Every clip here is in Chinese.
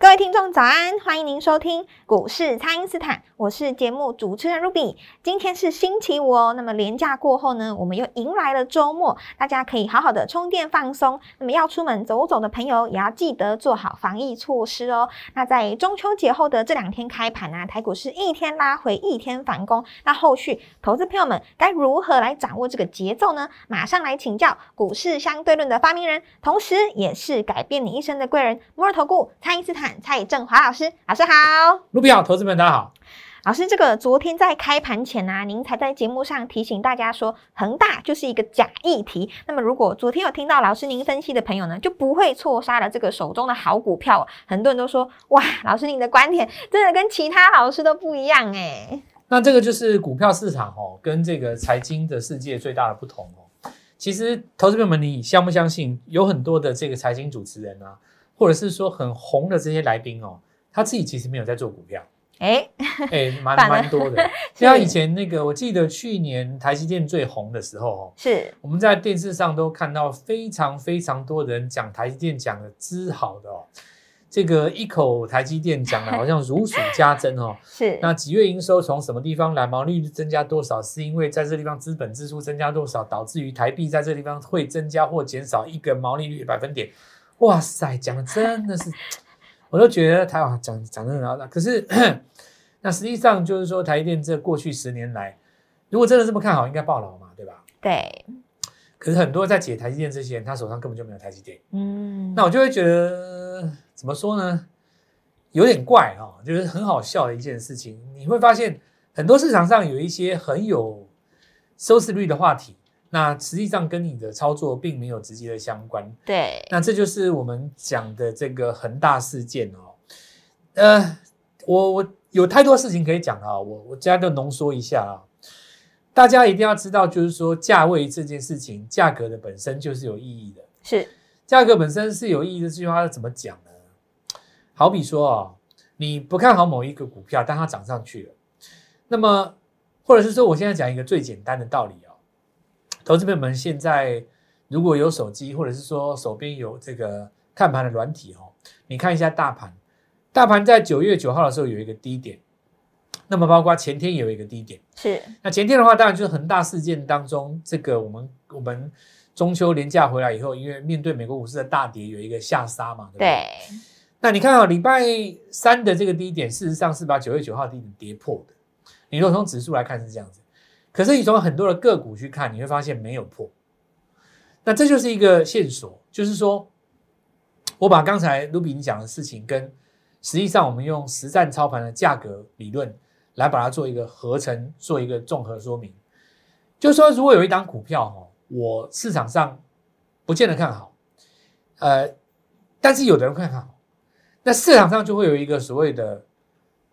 各位听众早安，欢迎您收听股市蔡因斯坦，我是节目主持人 Ruby。今天是星期五哦，那么连假过后呢，我们又迎来了周末，大家可以好好的充电放松。那么要出门走走的朋友，也要记得做好防疫措施哦。那在中秋节后的这两天开盘啊，台股是一天拉回，一天反攻。那后续投资朋友们该如何来掌握这个节奏呢？马上来请教股市相对论的发明人，同时也是改变你一生的贵人——摩尔投顾蔡因斯坦。蔡振华老师，老师好，卢比好，投资们大家好。老师，这个昨天在开盘前啊，您才在节目上提醒大家说，恒大就是一个假议题。那么，如果昨天有听到老师您分析的朋友呢，就不会错杀了这个手中的好股票。很多人都说，哇，老师您的观点真的跟其他老师都不一样哎。那这个就是股票市场哦，跟这个财经的世界最大的不同哦。其实，投资朋友们，你相不相信，有很多的这个财经主持人啊？或者是说很红的这些来宾哦，他自己其实没有在做股票，哎。哎，蛮 蛮多的。像以前那个，我记得去年台积电最红的时候哦，是。我们在电视上都看到非常非常多人讲台积电讲的之好的哦，这个一口台积电讲的好像如数家珍哦。是。那几月营收从什么地方来，毛利率增加多少，是因为在这地方资本支出增加多少，导致于台币在这地方会增加或减少一个毛利率百分点。哇塞，讲的真的是，我都觉得台湾讲讲的很好。可是，那实际上就是说，台积电这过去十年来，如果真的这么看好，应该爆牢嘛，对吧？对。可是很多在解台积电这些人，他手上根本就没有台积电。嗯。那我就会觉得，怎么说呢？有点怪啊，就是很好笑的一件事情。你会发现，很多市场上有一些很有收视率的话题。那实际上跟你的操作并没有直接的相关。对，那这就是我们讲的这个恒大事件哦。呃，我我有太多事情可以讲啊，我我家就浓缩一下啊。大家一定要知道，就是说价位这件事情，价格的本身就是有意义的。是，价格本身是有意义的。这句话怎么讲呢？好比说啊，你不看好某一个股票，但它涨上去了，那么或者是说，我现在讲一个最简单的道理啊。投资朋友们，现在如果有手机，或者是说手边有这个看盘的软体哦，你看一下大盘，大盘在九月九号的时候有一个低点，那么包括前天有一个低点，是。那前天的话，当然就是恒大事件当中，这个我们我们中秋连假回来以后，因为面对美国股市的大跌，有一个下杀嘛，对不对？对。那你看啊，礼拜三的这个低点，事实上是把九月九号低点跌破的。你如果从指数来看是这样子。可是你从很多的个股去看，你会发现没有破，那这就是一个线索，就是说，我把刚才卢比你讲的事情跟实际上我们用实战操盘的价格理论来把它做一个合成，做一个综合说明，就是说，如果有一档股票哈，我市场上不见得看好，呃，但是有的人看好，那市场上就会有一个所谓的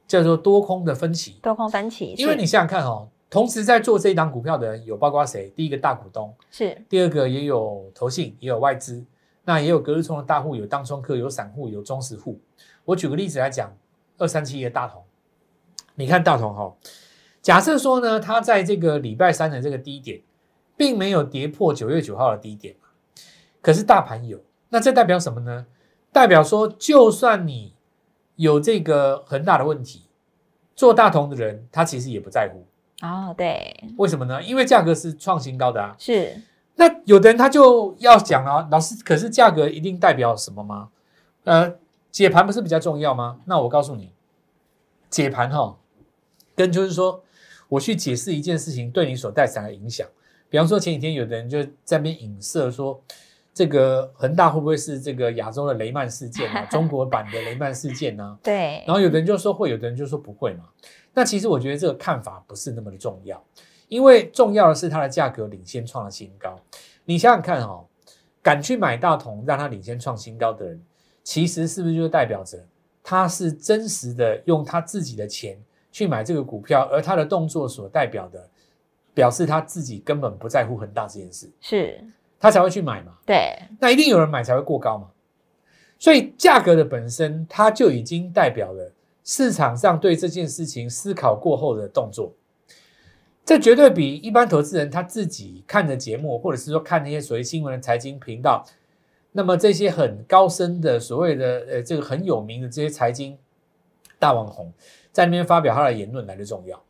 叫做多空的分歧，多空分歧，因为你想想看哦。同时在做这一档股票的人有包括谁？第一个大股东是，第二个也有投信，也有外资，那也有隔日冲的大户，有当冲客，有散户，有中实户。我举个例子来讲，二三七一的大同，你看大同哈，假设说呢，它在这个礼拜三的这个低点，并没有跌破九月九号的低点可是大盘有，那这代表什么呢？代表说，就算你有这个很大的问题，做大同的人他其实也不在乎。哦，对，为什么呢？因为价格是创新高的啊。是，那有的人他就要讲啊，老师，可是价格一定代表什么吗？呃，解盘不是比较重要吗？那我告诉你，解盘哈，跟就是说，我去解释一件事情对你所带来的影响。比方说前几天有的人就在那边影射说，这个恒大会不会是这个亚洲的雷曼事件啊？中国版的雷曼事件呢？对。然后有的人就说会，有的人就说不会嘛。那其实我觉得这个看法不是那么的重要，因为重要的是它的价格领先创了新高。你想想看哦，敢去买大同让它领先创新高的人，其实是不是就代表着他是真实的用他自己的钱去买这个股票，而他的动作所代表的，表示他自己根本不在乎恒大这件事，是，他才会去买嘛。对，那一定有人买才会过高嘛。所以价格的本身，它就已经代表了市场上对这件事情思考过后的动作。这绝对比一般投资人他自己看的节目，或者是说看那些所谓新闻的财经频道，那么这些很高深的所谓的呃这个很有名的这些财经大网红，在那边发表他的言论来的重要。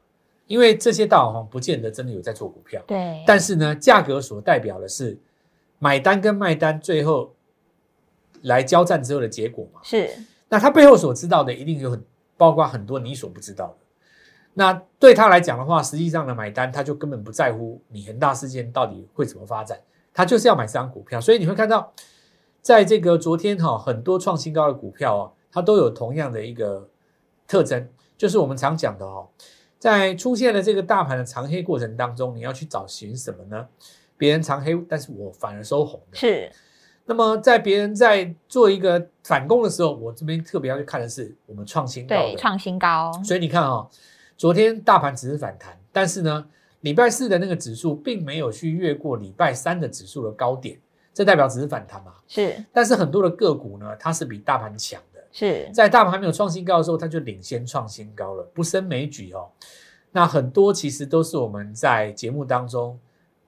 因为这些大网红不见得真的有在做股票，对，但是呢，价格所代表的是买单跟卖单最后来交战之后的结果嘛。是，那他背后所知道的一定有很包括很多你所不知道的。那对他来讲的话，实际上的买单他就根本不在乎你恒大事件到底会怎么发展，他就是要买这张股票。所以你会看到，在这个昨天哈，很多创新高的股票哦，它都有同样的一个特征，就是我们常讲的哦。在出现了这个大盘的长黑过程当中，你要去找寻什么呢？别人长黑，但是我反而收红的。是，那么在别人在做一个反攻的时候，我这边特别要去看的是我们创新高对，的。创新高，所以你看哦，昨天大盘只是反弹，但是呢，礼拜四的那个指数并没有去越过礼拜三的指数的高点，这代表只是反弹嘛。是但是很多的个股呢，它是比大盘强的。是，在大盘还没有创新高的时候，它就领先创新高了，不胜枚举哦。那很多其实都是我们在节目当中，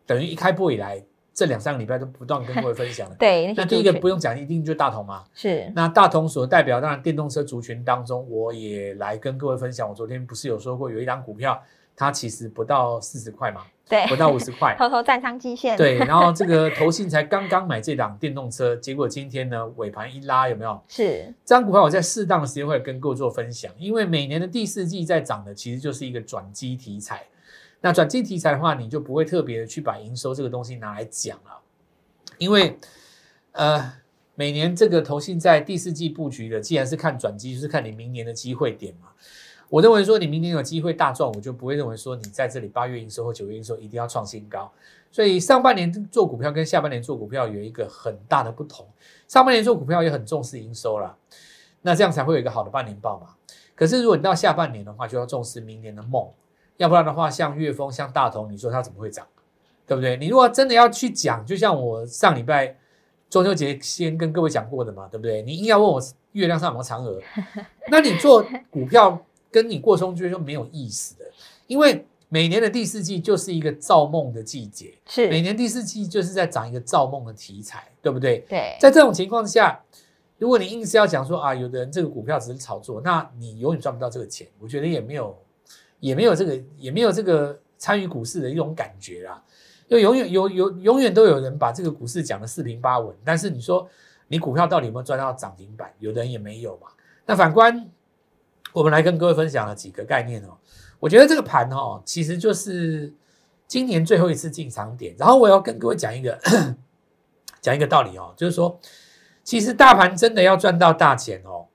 等于一开播以来这两三个礼拜都不断跟各位分享的。对，那那第一个不用讲，一定就是大同嘛。是那大同所代表当然电动车族群当中，我也来跟各位分享。我昨天不是有说过，有一档股票，它其实不到四十块嘛，对，不到五十块。偷偷站上基线，对，然后这个投信才刚刚买这档电动车，结果今天呢尾盘一拉，有没有？是这张股票我在适当的时间会跟各位做分享，因为每年的第四季在涨的其实就是一个转机题材。那转机题材的话，你就不会特别的去把营收这个东西拿来讲了，因为呃每年这个投信在第四季布局的，既然是看转机，就是看你明年的机会点嘛。我认为说你明年有机会大赚，我就不会认为说你在这里八月营收或九月营收一定要创新高。所以上半年做股票跟下半年做股票有一个很大的不同。上半年做股票也很重视营收啦，那这样才会有一个好的半年报嘛。可是如果你到下半年的话，就要重视明年的梦，要不然的话，像岳峰、像大同，你说它怎么会涨？对不对？你如果真的要去讲，就像我上礼拜中秋节先跟各位讲过的嘛，对不对？你硬要问我月亮上有没有嫦娥，那你做股票跟你过中秋就没有意思的，因为每年的第四季就是一个造梦的季节，是每，年第四季就是在涨一个造梦的题材，对不对？对，在这种情况下，如果你硬是要讲说啊，有的人这个股票只是炒作，那你永远赚不到这个钱。我觉得也没有，也没有这个，也没有这个参与股市的一种感觉啦。就永远有有永远都有人把这个股市讲的四平八稳，但是你说你股票到底有没有赚到涨停板？有的人也没有嘛。那反观我们来跟各位分享了几个概念哦，我觉得这个盘哦，其实就是今年最后一次进场点。然后我要跟各位讲一个 讲一个道理哦，就是说，其实大盘真的要赚到大钱哦，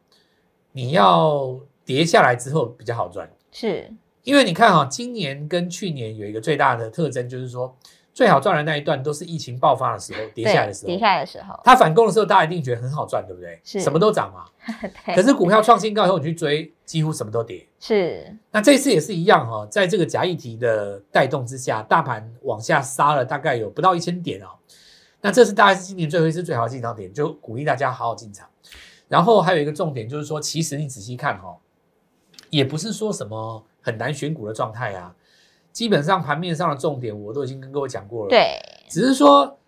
你要跌下来之后比较好赚。是因为你看哈、今年跟去年有一个最大的特征，就是说最好赚的那一段都是疫情爆发的时候跌下来的时候，跌下来的时候，它反攻的时候，大家一定觉得很好赚，对不对？是什么都涨嘛。对，可是股票创新高以后，你去追，几乎什么都跌。是那这次也是一样哈、在这个假议题的带动之下，大盘往下杀了大概有不到一千点哦。那这是大概是今年最后一次最好的进场点，就鼓励大家好好进场。然后还有一个重点就是说，其实你仔细看哈、也不是说什么很难选股的状态啊。基本上盘面上的重点我都已经跟各位讲过了。对，只是说，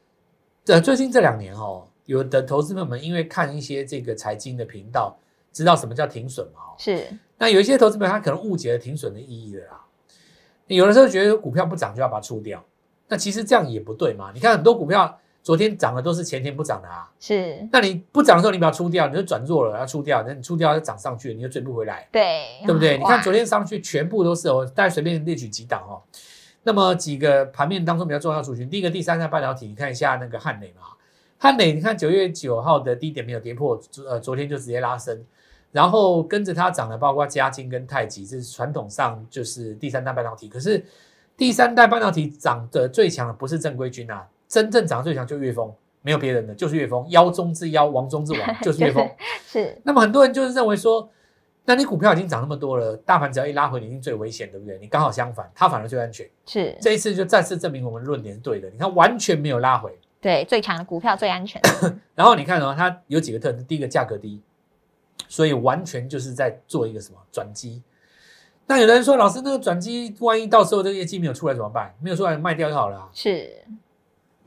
呃，最近这两年哦，有的投资朋友们因为看一些这个财经的频道，知道什么叫停损嘛、哦。是那有一些投资朋友他可能误解了停损的意义了啦。有的时候觉得股票不涨就要把它出掉，那其实这样也不对嘛。你看很多股票昨天涨的都是前天不涨的啊，是，那你不涨的时候你把它出掉，你就转弱了，要出掉，那你出掉就涨上去了，你就追不回来。对，对不对？你看昨天天上去全部都是哦，大家随便列举几档哦。那么几个盘面当中比较重要的族群，第一个第三代半导体，你看一下那个汉磊嘛，汉磊你看九月九号的低点没有跌破，呃，昨天就直接拉升，然后跟着它涨的包括嘉金跟太极，这是传统上就是第三代半导体。可是第三代半导体涨的最强的不是正规军啊，真正涨得最强就岳峰，没有别人的，就是岳峰，妖中之妖，王中之王，就是岳峰。是那么很多人就是认为说，那你股票已经涨那么多了，大盘只要一拉回，你已经最危险，对不对？你刚好相反，它反而最安全。是这一次就再次证明我们论点是对的。你看完全没有拉回，对最强的股票最安全。然后你看哦，它有几个特征，第一个价格低，所以完全就是在做一个什么转机。那有的人说，老师，那个转机万一到时候这个业绩没有出来怎么办？没有出来卖掉就好了啊、是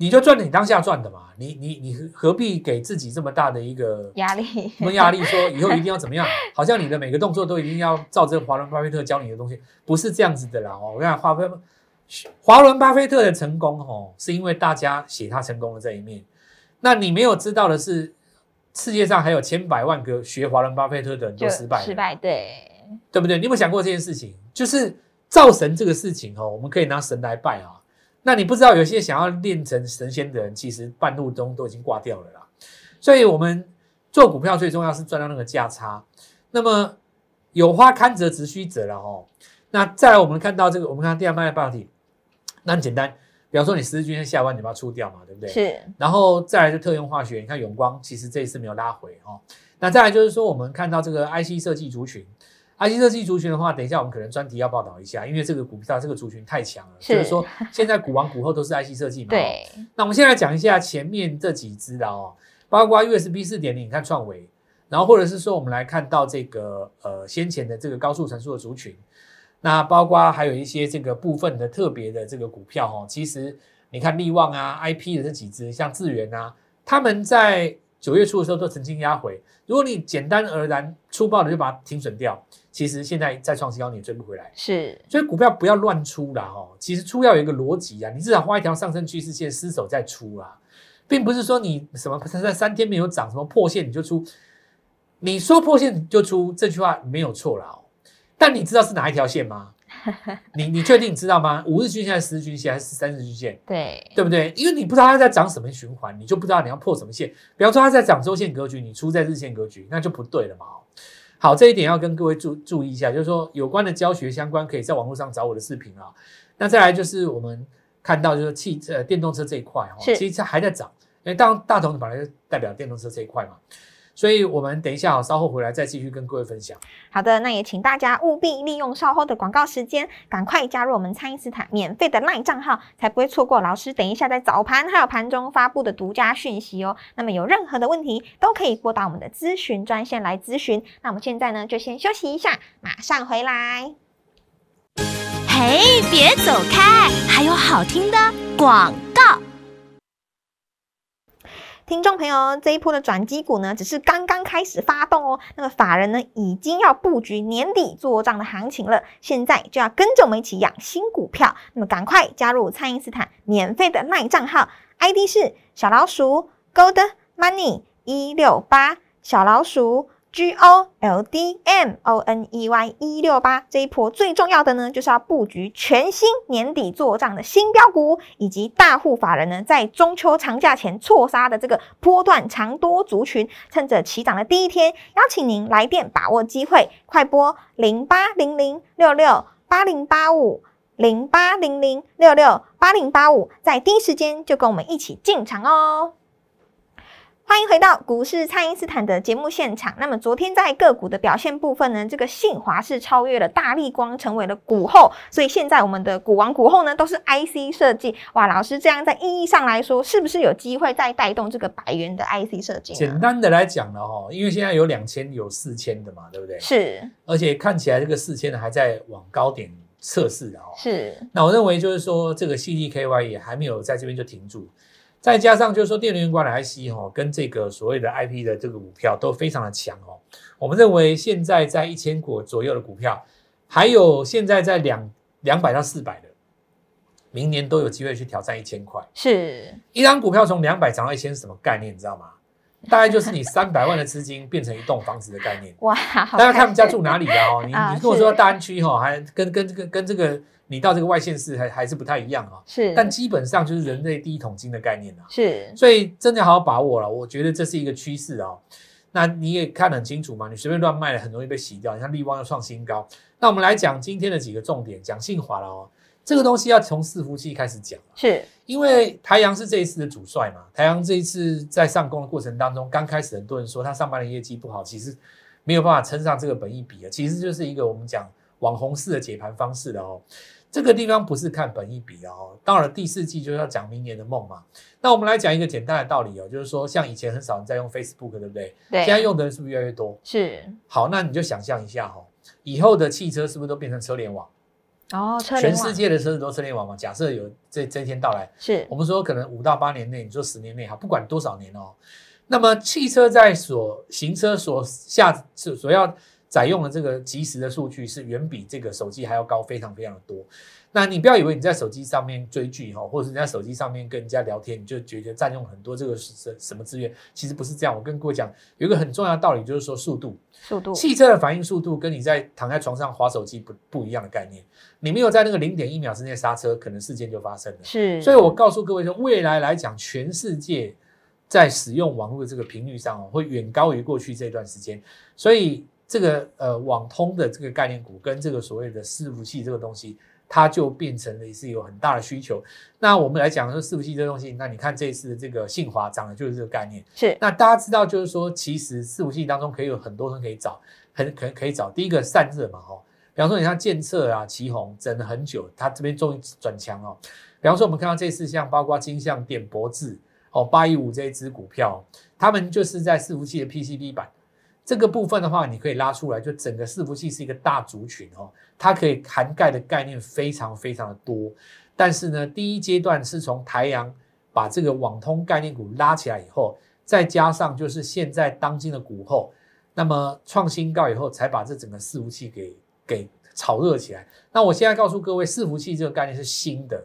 你就赚你当下赚的嘛，你你你何必给自己这么大的一个压力，什么压力？说以后一定要怎么样？好像你的每个动作都一定要照这个华伦巴菲特教你的东西，不是这样子的啦哦。我跟你讲，华菲华伦巴菲特的成功哦，是因为大家写他成功的这一面。那你没有知道的是，世界上还有千百万个学华伦巴菲特的人都失败，失败，对，对不对？你有没有想过这件事情？就是造神这个事情哦，我们可以拿神来拜啊。那你不知道，有些想要练成神仙的人，其实半路中都已经挂掉了啦。所以，我们做股票最重要是赚到那个价差。那么有花堪折直须折了哦。那再来，我们看到这个，我们看第二卖半导体，那很简单，比方说你十字均线下弯，你把它出掉嘛，对不对？是然后再来就特用化学，你看永光其实这一次没有拉回哦。那再来就是说，我们看到这个 IC 设计族群，IC 设计族群的话，等一下我们可能专题要报道一下，因为这个股票这个族群太强了，是就是说 现在股王股后都是 IC 设计嘛。哦。对，那我们现在讲一下前面这几只的哦，包括 USB 四点零，你看创维，然后或者是说我们来看到这个呃先前的这个高速成熟的族群，那包括还有一些这个部分的特别的这个股票哦，其实你看力旺啊、IP 的这几只，像智源啊，他们在九月初的时候都曾经压回，如果你简单而然粗暴的就把它停损掉，其实现在再创新高你也追不回来。是所以股票不要乱出啦哦，其实出要有一个逻辑啊，你至少画一条上升趋势线，失手再出啊，并不是说你什么在三天没有涨，什么破线你就出，你说破线就出这句话没有错啦哦，但你知道是哪一条线吗？你你确定你知道吗？五日均线还是十日均线还是三日均线？对，对不对？因为你不知道它在涨什么循环，你就不知道你要破什么线。比方说它在涨周线格局，你出在日线格局，那就不对了嘛。好，这一点要跟各位注注意一下，就是说有关的教学相关，可以在网络上找我的视频啊。那再来就是我们看到就是汽车、呃电动车这一块哦，其实它还在涨，因为当大同本来就代表电动车这一块嘛，所以我们等一下好稍后回来再继续跟各位分享。好的，那也请大家务必利用稍后的广告时间，赶快加入我们蔡因斯坦免费的 LINE 账号，才不会错过老师等一下在早盘还有盘中发布的独家讯息哦。那么有任何的问题都可以拨打我们的咨询专线来咨询。那我们现在呢就先休息一下，马上回来。嘿，别走开，还有好听的广告。听众朋友，这一波的转机股呢，只是刚刚开始发动哦。那么法人呢，已经要布局年底做账的行情了，现在就要跟着我们一起养新股票。那么赶快加入蔡因斯坦免费的卖账号，ID 是小老鼠 Gold Money 一六八，小老鼠 G O L D M O N E Y 一六八。这一波最重要的呢，就是要布局全新年底做账的新标股，以及大户法人呢在中秋长假前错杀的这个波段长多族群，趁着起涨的第一天，邀请您来电把握机会，快拨零八零零六六八零八五零八零零六六八零八五，在第一时间就跟我们一起进场哦。欢迎回到股市，蔡因斯坦的节目现场。那么昨天在个股的表现部分呢，这个信华是超越了大力光，成为了股后，所以现在我们的股王股后呢都是 IC 设计。哇，老师这样在意义上来说，是不是有机会再带动这个百元的 IC 设计呢？简单的来讲呢，哈，因为现在有两千有四千的嘛，对不对？是而且看起来这个四千的还在往高点测试的哦。是那我认为就是说，这个 CDKY 也还没有在这边就停住，再加上就是说电源管理 IC 哦，跟这个所谓的 IP 的这个股票都非常的强哦。我们认为现在在一千股左右的股票，还有现在在两两百到四百的，明年都有机会去挑战一千块。是一张股票从两百涨到一千是什么概念？你知道吗？大概就是你三百万的资金变成一栋房子的概念。哇，大家看我们家住哪里的哦？你啊你跟我说大安区哈，还跟跟这个跟这个你到这个外县市还还是不太一样啊。是，但基本上就是人类第一桶金的概念啊，是所以真的好好把握了。我觉得这是一个趋势哦。那你也看得很清楚嘛，你随便乱卖了，很容易被洗掉。你看力旺又创新高，那我们来讲今天的几个重点，讲信华了哦。这个东西要从伺服器开始讲。是因为台阳是这一次的主帅嘛，台阳这一次在上攻的过程当中，刚开始很多人说他上半年业绩不好，其实没有办法撑上这个本益比啊，其实就是一个我们讲网红式的解盘方式的哦。这个地方不是看本益比哦，到了第四季就要讲明年的梦嘛。那我们来讲一个简单的道理哦，就是说像以前很少人在用 Facebook，对不对？对，现在用的人是不是越来越多？是好，那你就想象一下哈、哦，以后的汽车是不是都变成车联网？哦，车全世界的车子都车联网嘛？假设有这这一天到来，是我们说可能五到八年内，你说十年内哈，不管多少年哦，那么汽车在所行车所下所所要载用的这个即时的数据是远比这个手机还要高，非常非常的多。那你不要以为你在手机上面追剧哈，或者是你在手机上面跟人家聊天，你就觉得占用很多这个什什么资源，其实不是这样。我跟各位讲，有一个很重要的道理，就是说速度。速度汽车的反应速度跟你在躺在床上划手机不不一样的概念。你没有在那个零点一秒之内刹车，可能事件就发生了。是，所以我告诉各位说，未来来讲，全世界在使用网络的这个频率上哦，会远高于过去这段时间。所以这个呃网通的这个概念股跟这个所谓的伺服器这个东西，它就变成了是有很大的需求。那我们来讲说伺服器这东西，那你看这一次的这个信华涨的就是这个概念。是那大家知道，就是说，其实伺服器当中可以有很多人可以找，很可可以找。第一个散热嘛，哦，比方说你像建策啊、旗宏整了很久，它这边终于转强哦。比方说我们看到这次像包括金相电、博智哦、八一五这一支股票，他们就是在伺服器的 PCB 板这个部分的话，你可以拉出来，就整个伺服器是一个大族群哦，它可以涵盖的概念非常非常的多。但是呢，第一阶段是从台阳把这个网通概念股拉起来以后，再加上就是现在当今的股后，那么创新高以后，才把这整个伺服器给给炒热起来。那我现在告诉各位，伺服器这个概念是新的，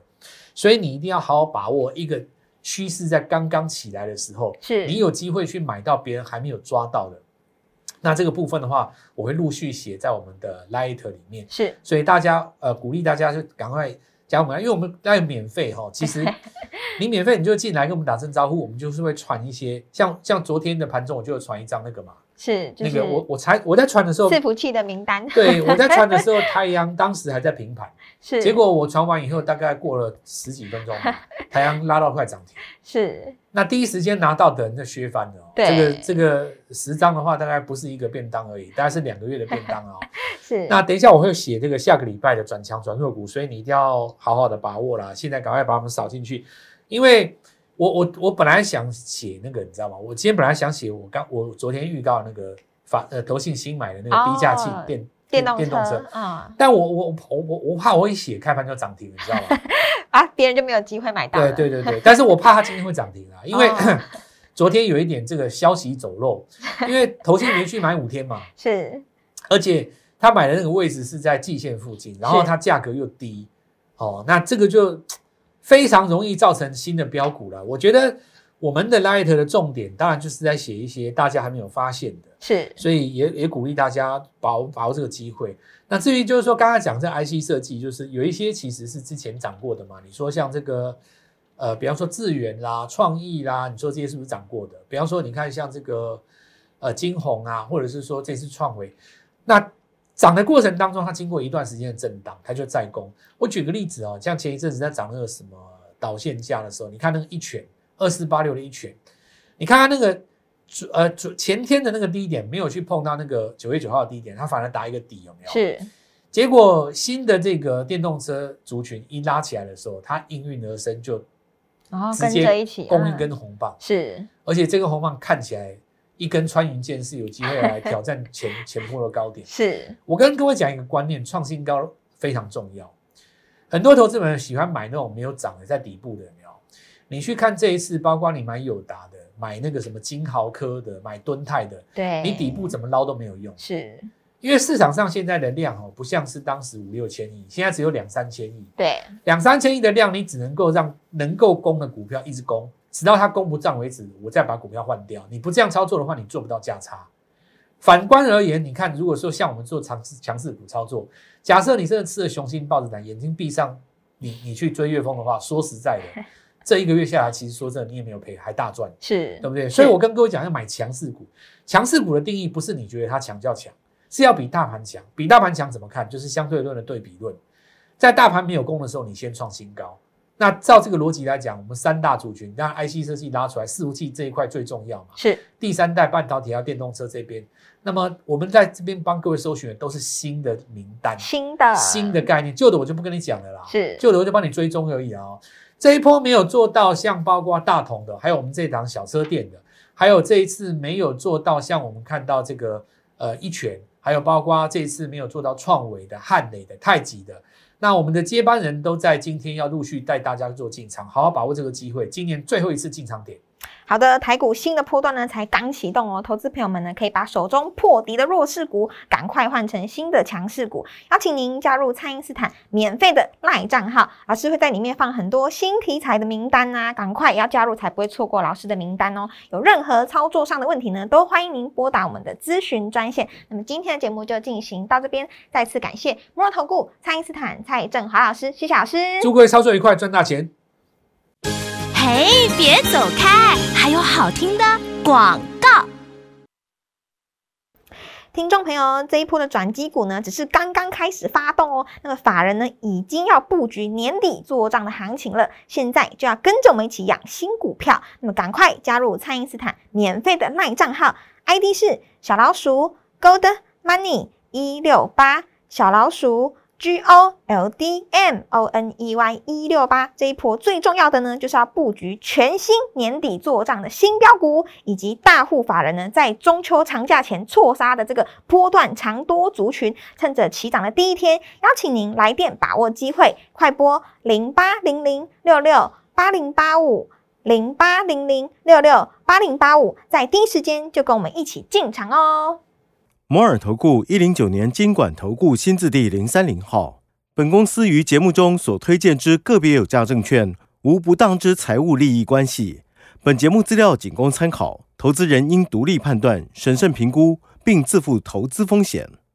所以你一定要好好把握一个趋势在刚刚起来的时候，是你有机会去买到别人还没有抓到的。那这个部分的话，我会陆续写在我们的 Light 里面。是所以大家呃鼓励大家就赶快加我们，因为我们要免费哈。其实 你免费你就进来跟我们打声招呼，我们就是会传一些像像昨天的盘中我就有传一张那个嘛，是，就是那个我我才我在传的时候，伺服器的名单，对我在传的时候，太阳当时还在平盘，是，结果我传完以后大概过了十几分钟，太阳拉到快涨停。是那第一时间拿到的人就削翻了、哦。对这个这个十张的话，大概不是一个便当而已，大概是两个月的便当哦。是，那等一下我会写这个下个礼拜的转强转弱股，所以你一定要好好的把握啦。现在赶快把我们扫进去，因为我我我本来想写那个，你知道吗？我今天本来想写我刚我昨天预告那个法呃投信新买的那个低价器哦电电动电动车，嗯但我我我我我怕我一写开盘就涨停，你知道吗？啊，别人就没有机会买到对了，对对对，但是我怕它今天会涨停啊，因为、哦 昨天有一点这个消息走漏，因为投信连续买五天嘛，是而且他买的那个位置是在季线附近，然后它价格又低，哦，那这个就非常容易造成新的标股了。我觉得我们的 Light 的重点当然就是在写一些大家还没有发现的，是所以也也鼓励大家把握把握这个机会。那至于就是说刚才讲这 IC 设计，就是有一些其实是之前涨过的嘛。你说像这个呃，比方说智源啦、创意啦，你说这些是不是涨过的？比方说你看像这个呃金红啊，或者是说这次创维，那涨的过程当中，它经过一段时间的震荡，它就再攻。我举个例子哦，像前一阵子在涨那个什么导线价的时候，你看那个一拳二四八六的一拳，你看它那个。呃，前天的那个低点没有去碰到那个九月九号的低点，它反而打一个底，有没有？。是结果新的这个电动车族群一拉起来的时候，它应运而生，就然后跟着一起供一嗯根红棒，是而且这个红棒看起来一根穿云箭是有机会来挑战前 前波的高点。是。我跟各位讲一个观念，创新高非常重要。很多投资人喜欢买那种没有涨的，在底部的，有没有？你去看这一次，包括你买友达的，买那个什么金豪科的，买敦泰的，对，你底部怎么捞都没有用，是。因为市场上现在的量哦，不像是当时五六千亿，现在只有两三千亿，对。两三千亿的量，你只能够让能够攻的股票一直攻，直到它攻不涨为止，我再把股票换掉。你不这样操作的话，你做不到价差。反观而言，你看，如果说像我们做强势强势股操作，假设你真的吃了雄心豹子胆，眼睛闭上，你你去追月风的话，说实在的，这一个月下来，其实说真的，你也没有赔，还大赚。是对不对？所以我跟各位讲，要买强势股。强势股的定义不是你觉得它强叫强，是要比大盘强。比大盘强怎么看？就是相对论的对比论。在大盘没有攻的时候，你先创新高，那照这个逻辑来讲，我们三大族群，当然 IC 设计拉出来，伺服器这一块最重要嘛。是第三代半导体还有电动车这边，那么我们在这边帮各位搜寻的都是新的名单、新的新的概念，旧的我就不跟你讲了啦。是旧的我就帮你追踪而已啊、哦。这一波没有做到像包括大同的，还有我们这档小车店的，还有这一次没有做到像我们看到这个呃一拳，还有包括这一次没有做到创维的、汉磊的、太极的。那我们的接班人都在今天要陆续带大家做进场，好好把握这个机会，今年最后一次进场点。好的，台股新的波段呢才刚启动哦，投资朋友们呢可以把手中破敌的弱势股赶快换成新的强势股。邀请您加入蔡因斯坦免费的赖账号，老师会在里面放很多新题材的名单啊，赶快要加入才不会错过老师的名单哦。有任何操作上的问题呢，都欢迎您拨打我们的咨询专线。那么今天的节目就进行到这边，再次感谢摩尔投顾蔡因斯坦蔡振华老师，谢谢老师。祝各位操作愉快，赚大钱！嘿，别走开，还有好听的广告。听众朋友，这一波的转机股呢，只是刚刚开始发动哦。那么法人呢，已经要布局年底做账的行情了，现在就要跟着我们一起养新股票。那么赶快加入蔡因斯坦免费的卖账号，ID 是小老鼠 Gold Money 一六八，小老鼠。G O L D M O N E Y 一六八这一波最重要的呢，就是要布局全新年底做账的新标股，以及大户法人呢在中秋长假前错杀的这个波段长多族群，趁着起涨的第一天，邀请您来电把握机会，快拨零八零零六六八零八五零八零零六六八零八五，在第一时间就跟我们一起进场哦。摩尔投顾一零九年监管投顾新字第零三零号。本公司于节目中所推荐之个别有价证券，无不当之财务利益关系。本节目资料仅供参考，投资人应独立判断、审慎评估，并自负投资风险。